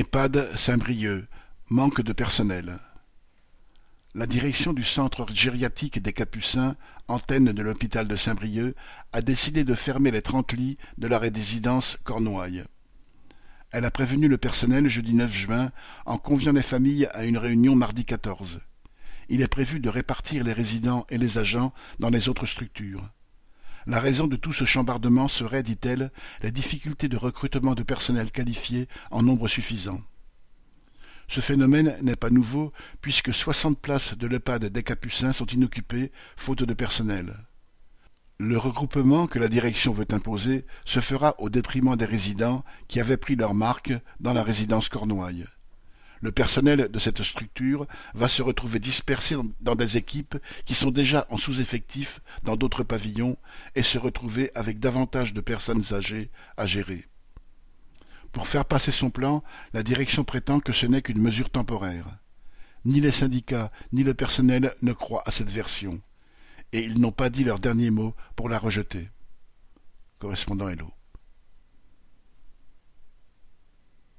EHPAD Saint-Brieuc, manque de personnel. La direction du centre gériatrique des Capucins, antenne de l'hôpital de Saint-Brieuc, a décidé de fermer les trente lits de la résidence Cornouailles. Elle a prévenu le personnel jeudi 9 juin en conviant les familles à une réunion mardi 14. Il est prévu de répartir les résidents et les agents dans les autres structures. La raison de tout ce chambardement serait, dit-elle, les difficultés de recrutement de personnel qualifié en nombre suffisant. Ce phénomène n'est pas nouveau, puisque soixante places de l'EHPAD des Capucins sont inoccupées, faute de personnel. Le regroupement que la direction veut imposer se fera au détriment des résidents qui avaient pris leur marque dans la résidence Cornouailles. Le personnel de cette structure va se retrouver dispersé dans des équipes qui sont déjà en sous-effectif dans d'autres pavillons et se retrouver avec davantage de personnes âgées à gérer. Pour faire passer son plan, la direction prétend que ce n'est qu'une mesure temporaire. Ni les syndicats ni le personnel ne croient à cette version, et ils n'ont pas dit leur dernier mot pour la rejeter. Correspondant Hello.